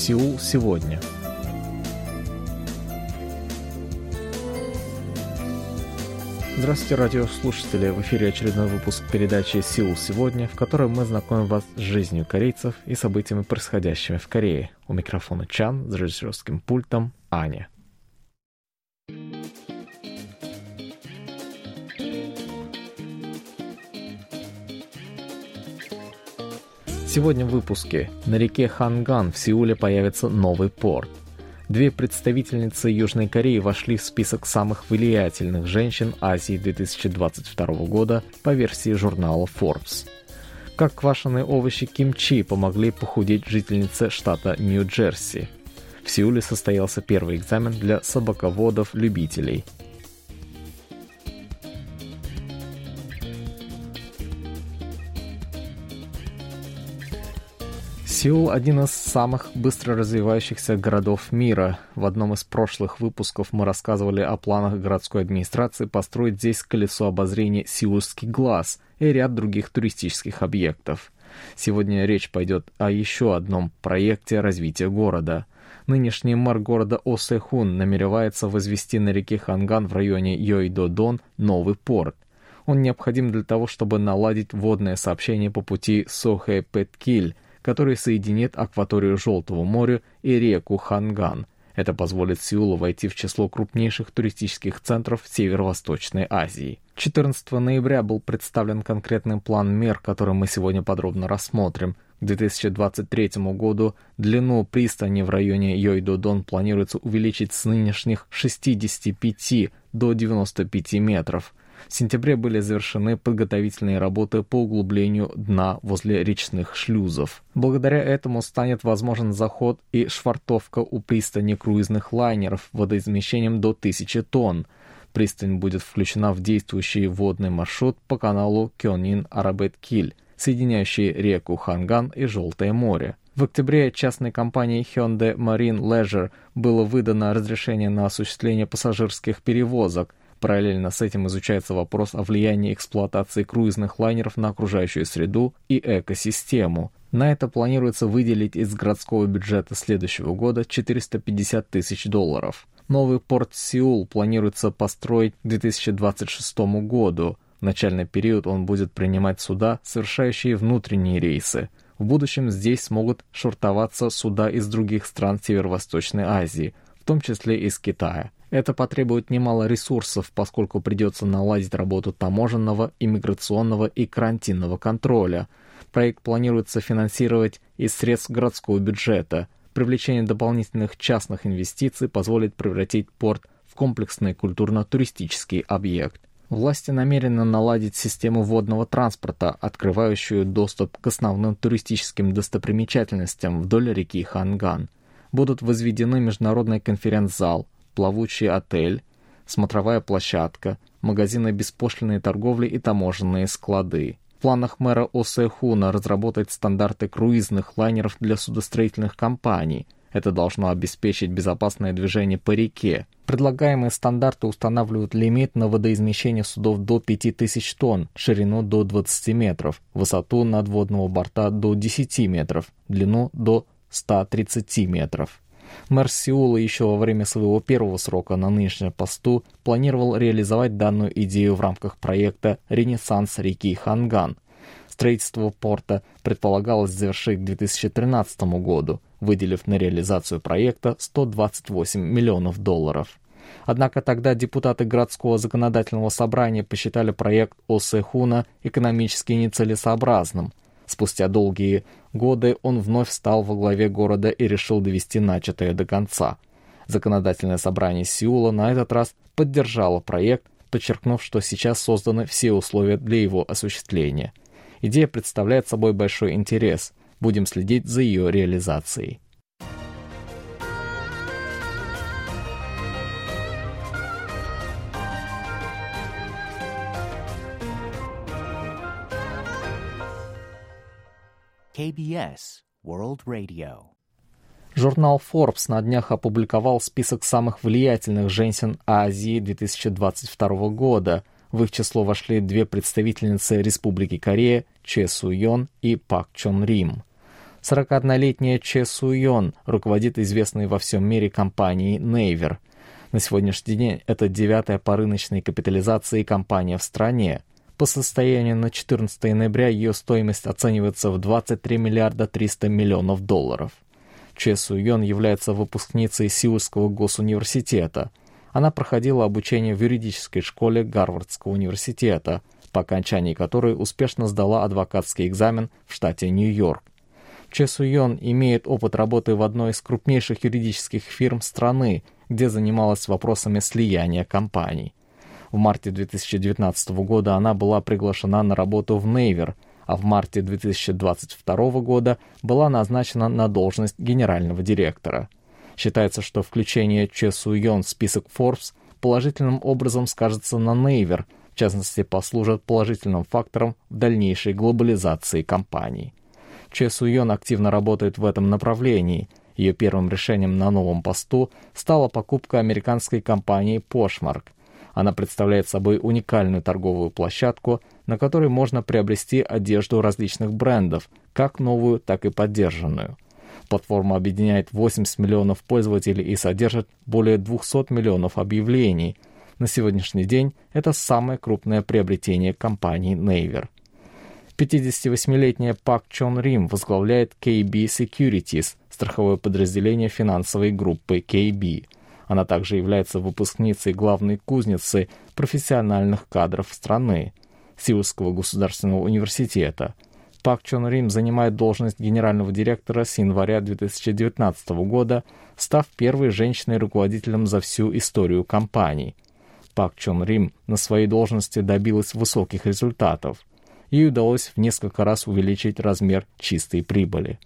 Сеул сегодня. Здравствуйте, радиослушатели! В эфире очередной выпуск передачи «Сеул сегодня», в которой мы знакомим вас с жизнью корейцев и событиями, происходящими в Корее. У микрофона Чан, с режиссерским пультом Аня. Сегодня в выпуске. На реке Ханган в Сеуле появится новый порт. Две представительницы Южной Кореи вошли в список самых влиятельных женщин Азии 2022 года по версии журнала Forbes. Как квашеные овощи кимчи помогли похудеть жительнице штата Нью-Джерси. В Сеуле состоялся первый экзамен для собаководов-любителей – Сеул – один из самых быстро развивающихся городов мира. В одном из прошлых выпусков мы рассказывали о планах городской администрации построить здесь колесо обозрения «Сеульский глаз» и ряд других туристических объектов. Сегодня речь пойдет о еще одном проекте развития города. Нынешний мэр города Осэхун намеревается возвести на реке Ханган в районе Йойдодон новый порт. Он необходим для того, чтобы наладить водное сообщение по пути Сохэ-Петкиль – который соединит акваторию Желтого моря и реку Ханган. Это позволит Сеулу войти в число крупнейших туристических центров Северо-Восточной Азии. 14 ноября был представлен конкретный план мер, который мы сегодня подробно рассмотрим. К 2023 году длину пристани в районе Йойдодон планируется увеличить с нынешних 65 до 95 метров – в сентябре были завершены подготовительные работы по углублению дна возле речных шлюзов. Благодаря этому станет возможен заход и швартовка у пристани круизных лайнеров водоизмещением до 1000 тонн. Пристань будет включена в действующий водный маршрут по каналу Кёнин-Арабет-Киль, соединяющий реку Ханган и Желтое море. В октябре частной компании Hyundai Marine Leisure было выдано разрешение на осуществление пассажирских перевозок, Параллельно с этим изучается вопрос о влиянии эксплуатации круизных лайнеров на окружающую среду и экосистему. На это планируется выделить из городского бюджета следующего года 450 тысяч долларов. Новый порт Сеул планируется построить к 2026 году. В начальный период он будет принимать суда, совершающие внутренние рейсы. В будущем здесь смогут шортоваться суда из других стран Северо-Восточной Азии, в том числе из Китая. Это потребует немало ресурсов, поскольку придется наладить работу таможенного, иммиграционного и карантинного контроля. Проект планируется финансировать из средств городского бюджета. Привлечение дополнительных частных инвестиций позволит превратить порт в комплексный культурно-туристический объект. Власти намерены наладить систему водного транспорта, открывающую доступ к основным туристическим достопримечательностям вдоль реки Ханган. Будут возведены международный конференц-зал, плавучий отель, смотровая площадка, магазины беспошлиной торговли и таможенные склады. В планах мэра Осэхуна разработать стандарты круизных лайнеров для судостроительных компаний. Это должно обеспечить безопасное движение по реке. Предлагаемые стандарты устанавливают лимит на водоизмещение судов до 5000 тонн, ширину до 20 метров, высоту надводного борта до 10 метров, длину до 130 метров. Мэр Сеула еще во время своего первого срока на нынешнем посту планировал реализовать данную идею в рамках проекта «Ренессанс реки Ханган». Строительство порта предполагалось завершить к 2013 году, выделив на реализацию проекта 128 миллионов долларов. Однако тогда депутаты городского законодательного собрания посчитали проект Осэхуна экономически нецелесообразным, Спустя долгие годы он вновь стал во главе города и решил довести начатое до конца. Законодательное собрание Сеула на этот раз поддержало проект, подчеркнув, что сейчас созданы все условия для его осуществления. Идея представляет собой большой интерес. Будем следить за ее реализацией. KBS World Radio. Журнал Forbes на днях опубликовал список самых влиятельных женщин Азии 2022 года. В их число вошли две представительницы Республики Корея Че Су Йон и Пак Чон Рим. 41-летняя Че Суйон руководит известной во всем мире компанией Naver. На сегодняшний день это девятая по рыночной капитализации компания в стране. По состоянию на 14 ноября ее стоимость оценивается в 23 миллиарда 300 миллионов долларов. Че Суйон является выпускницей Сеульского госуниверситета. Она проходила обучение в юридической школе Гарвардского университета, по окончании которой успешно сдала адвокатский экзамен в штате Нью-Йорк. Че Суйон имеет опыт работы в одной из крупнейших юридических фирм страны, где занималась вопросами слияния компаний. В марте 2019 года она была приглашена на работу в Нейвер, а в марте 2022 года была назначена на должность генерального директора. Считается, что включение Че Суйон в список Forbes положительным образом скажется на Нейвер, в частности послужит положительным фактором в дальнейшей глобализации компании. Че Суйон активно работает в этом направлении. Ее первым решением на новом посту стала покупка американской компании Poshmark. Она представляет собой уникальную торговую площадку, на которой можно приобрести одежду различных брендов, как новую, так и поддержанную. Платформа объединяет 80 миллионов пользователей и содержит более 200 миллионов объявлений. На сегодняшний день это самое крупное приобретение компании Naver. 58-летняя Пак Чон Рим возглавляет KB Securities, страховое подразделение финансовой группы KB. Она также является выпускницей главной кузницы профессиональных кадров страны, Сеульского государственного университета. Пак Чон Рим занимает должность генерального директора с января 2019 года, став первой женщиной-руководителем за всю историю компании. Пак Чон Рим на своей должности добилась высоких результатов – ей удалось в несколько раз увеличить размер чистой прибыли.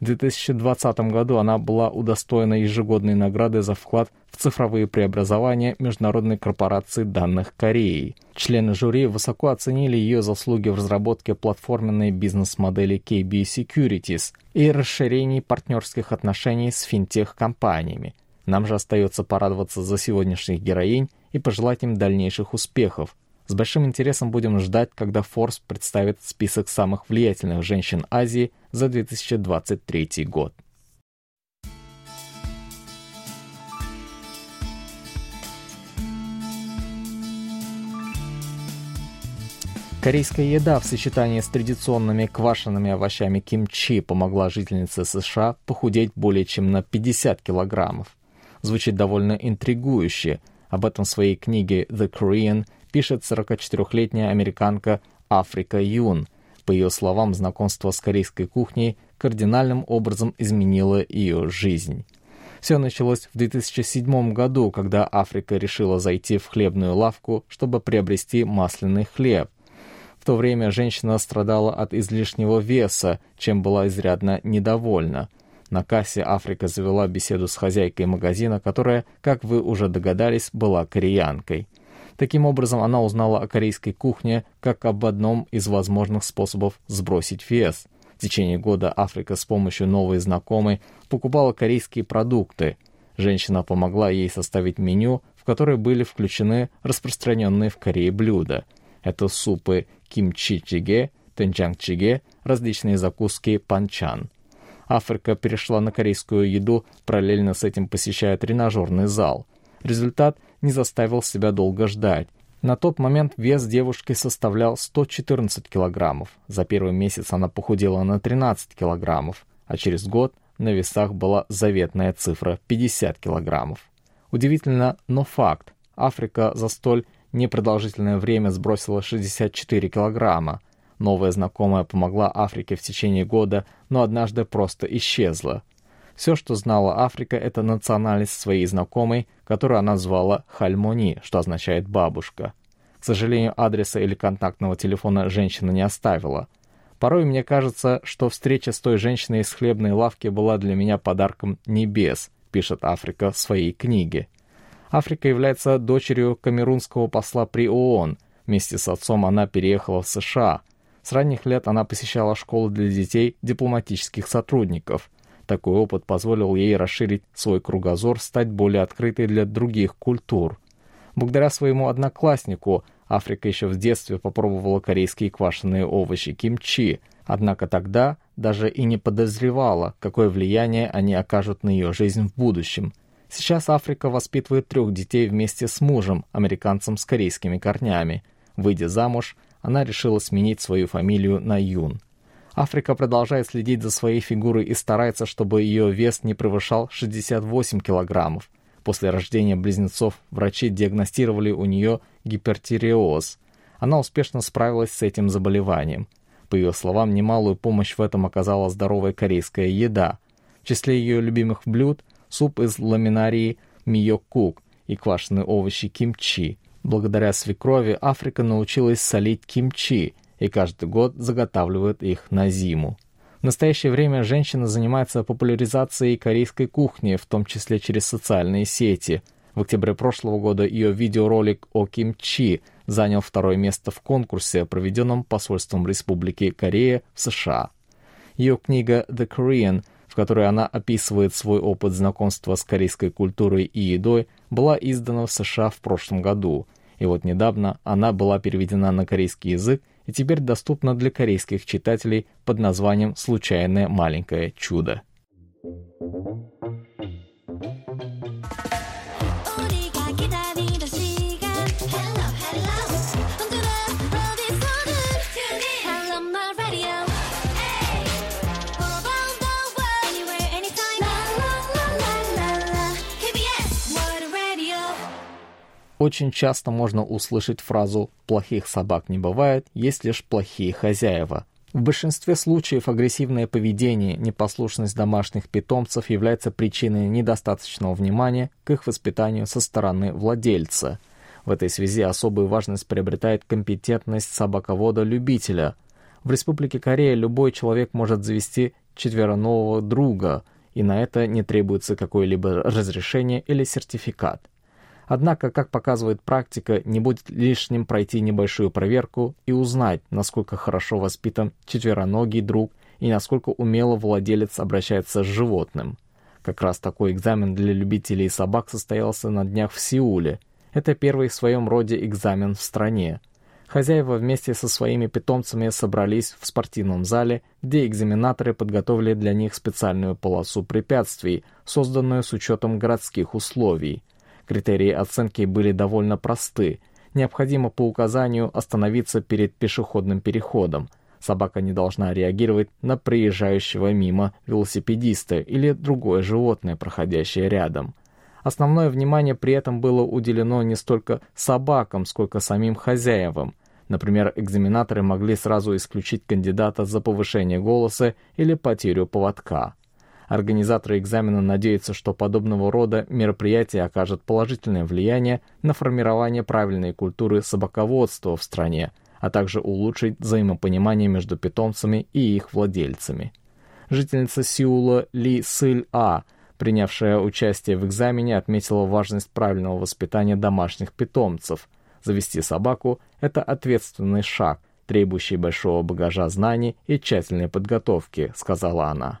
В 2020 году она была удостоена ежегодной награды за вклад в цифровые преобразования Международной корпорации данных Кореи. Члены жюри высоко оценили ее заслуги в разработке платформенной бизнес-модели KB Securities и расширении партнерских отношений с финтех-компаниями. Нам же остается порадоваться за сегодняшних героинь и пожелать им дальнейших успехов, с большим интересом будем ждать, когда Forbes представит список самых влиятельных женщин Азии за 2023 год. Корейская еда в сочетании с традиционными квашеными овощами кимчи помогла жительнице США похудеть более чем на 50 килограммов. Звучит довольно интригующе. Об этом в своей книге «The Korean» пишет 44-летняя американка Африка Юн. По ее словам, знакомство с корейской кухней кардинальным образом изменило ее жизнь. Все началось в 2007 году, когда Африка решила зайти в хлебную лавку, чтобы приобрести масляный хлеб. В то время женщина страдала от излишнего веса, чем была изрядно недовольна. На кассе Африка завела беседу с хозяйкой магазина, которая, как вы уже догадались, была кореянкой. Таким образом, она узнала о корейской кухне как об одном из возможных способов сбросить вес. В течение года Африка с помощью новой знакомой покупала корейские продукты. Женщина помогла ей составить меню, в которое были включены распространенные в Корее блюда. Это супы кимчи-чиге, тенчанг-чиге, различные закуски панчан. Африка перешла на корейскую еду, параллельно с этим посещая тренажерный зал. Результат не заставил себя долго ждать. На тот момент вес девушки составлял 114 килограммов. За первый месяц она похудела на 13 килограммов, а через год на весах была заветная цифра 50 килограммов. Удивительно, но факт. Африка за столь непродолжительное время сбросила 64 килограмма. Новая знакомая помогла Африке в течение года, но однажды просто исчезла. Все, что знала Африка, это национальность своей знакомой, которую она звала Хальмони, что означает «бабушка». К сожалению, адреса или контактного телефона женщина не оставила. Порой мне кажется, что встреча с той женщиной из хлебной лавки была для меня подарком небес, пишет Африка в своей книге. Африка является дочерью камерунского посла при ООН. Вместе с отцом она переехала в США. С ранних лет она посещала школу для детей дипломатических сотрудников. Такой опыт позволил ей расширить свой кругозор, стать более открытой для других культур. Благодаря своему однокласснику Африка еще в детстве попробовала корейские квашеные овощи кимчи, однако тогда даже и не подозревала, какое влияние они окажут на ее жизнь в будущем. Сейчас Африка воспитывает трех детей вместе с мужем, американцем с корейскими корнями. Выйдя замуж, она решила сменить свою фамилию на Юн. Африка продолжает следить за своей фигурой и старается, чтобы ее вес не превышал 68 килограммов. После рождения близнецов врачи диагностировали у нее гипертиреоз. Она успешно справилась с этим заболеванием. По ее словам, немалую помощь в этом оказала здоровая корейская еда. В числе ее любимых блюд – суп из ламинарии миокук и квашеные овощи кимчи. Благодаря свекрови Африка научилась солить кимчи и каждый год заготавливает их на зиму. В настоящее время женщина занимается популяризацией корейской кухни, в том числе через социальные сети. В октябре прошлого года ее видеоролик о кимчи занял второе место в конкурсе, проведенном посольством Республики Корея в США. Ее книга «The Korean», в которой она описывает свой опыт знакомства с корейской культурой и едой, была издана в США в прошлом году. И вот недавно она была переведена на корейский язык и теперь доступна для корейских читателей под названием «Случайное маленькое чудо». Очень часто можно услышать фразу «плохих собак не бывает, есть лишь плохие хозяева». В большинстве случаев агрессивное поведение, непослушность домашних питомцев является причиной недостаточного внимания к их воспитанию со стороны владельца. В этой связи особую важность приобретает компетентность собаковода-любителя. В Республике Корея любой человек может завести четвероногого друга, и на это не требуется какое-либо разрешение или сертификат. Однако, как показывает практика, не будет лишним пройти небольшую проверку и узнать, насколько хорошо воспитан четвероногий друг и насколько умело владелец обращается с животным. Как раз такой экзамен для любителей собак состоялся на днях в Сеуле. Это первый в своем роде экзамен в стране. Хозяева вместе со своими питомцами собрались в спортивном зале, где экзаменаторы подготовили для них специальную полосу препятствий, созданную с учетом городских условий. Критерии оценки были довольно просты. Необходимо по указанию остановиться перед пешеходным переходом. Собака не должна реагировать на приезжающего мимо велосипедиста или другое животное, проходящее рядом. Основное внимание при этом было уделено не столько собакам, сколько самим хозяевам. Например, экзаменаторы могли сразу исключить кандидата за повышение голоса или потерю поводка. Организаторы экзамена надеются, что подобного рода мероприятия окажут положительное влияние на формирование правильной культуры собаководства в стране, а также улучшить взаимопонимание между питомцами и их владельцами. Жительница Сеула Ли Сыль А, принявшая участие в экзамене, отметила важность правильного воспитания домашних питомцев. Завести собаку – это ответственный шаг, требующий большого багажа знаний и тщательной подготовки, сказала она.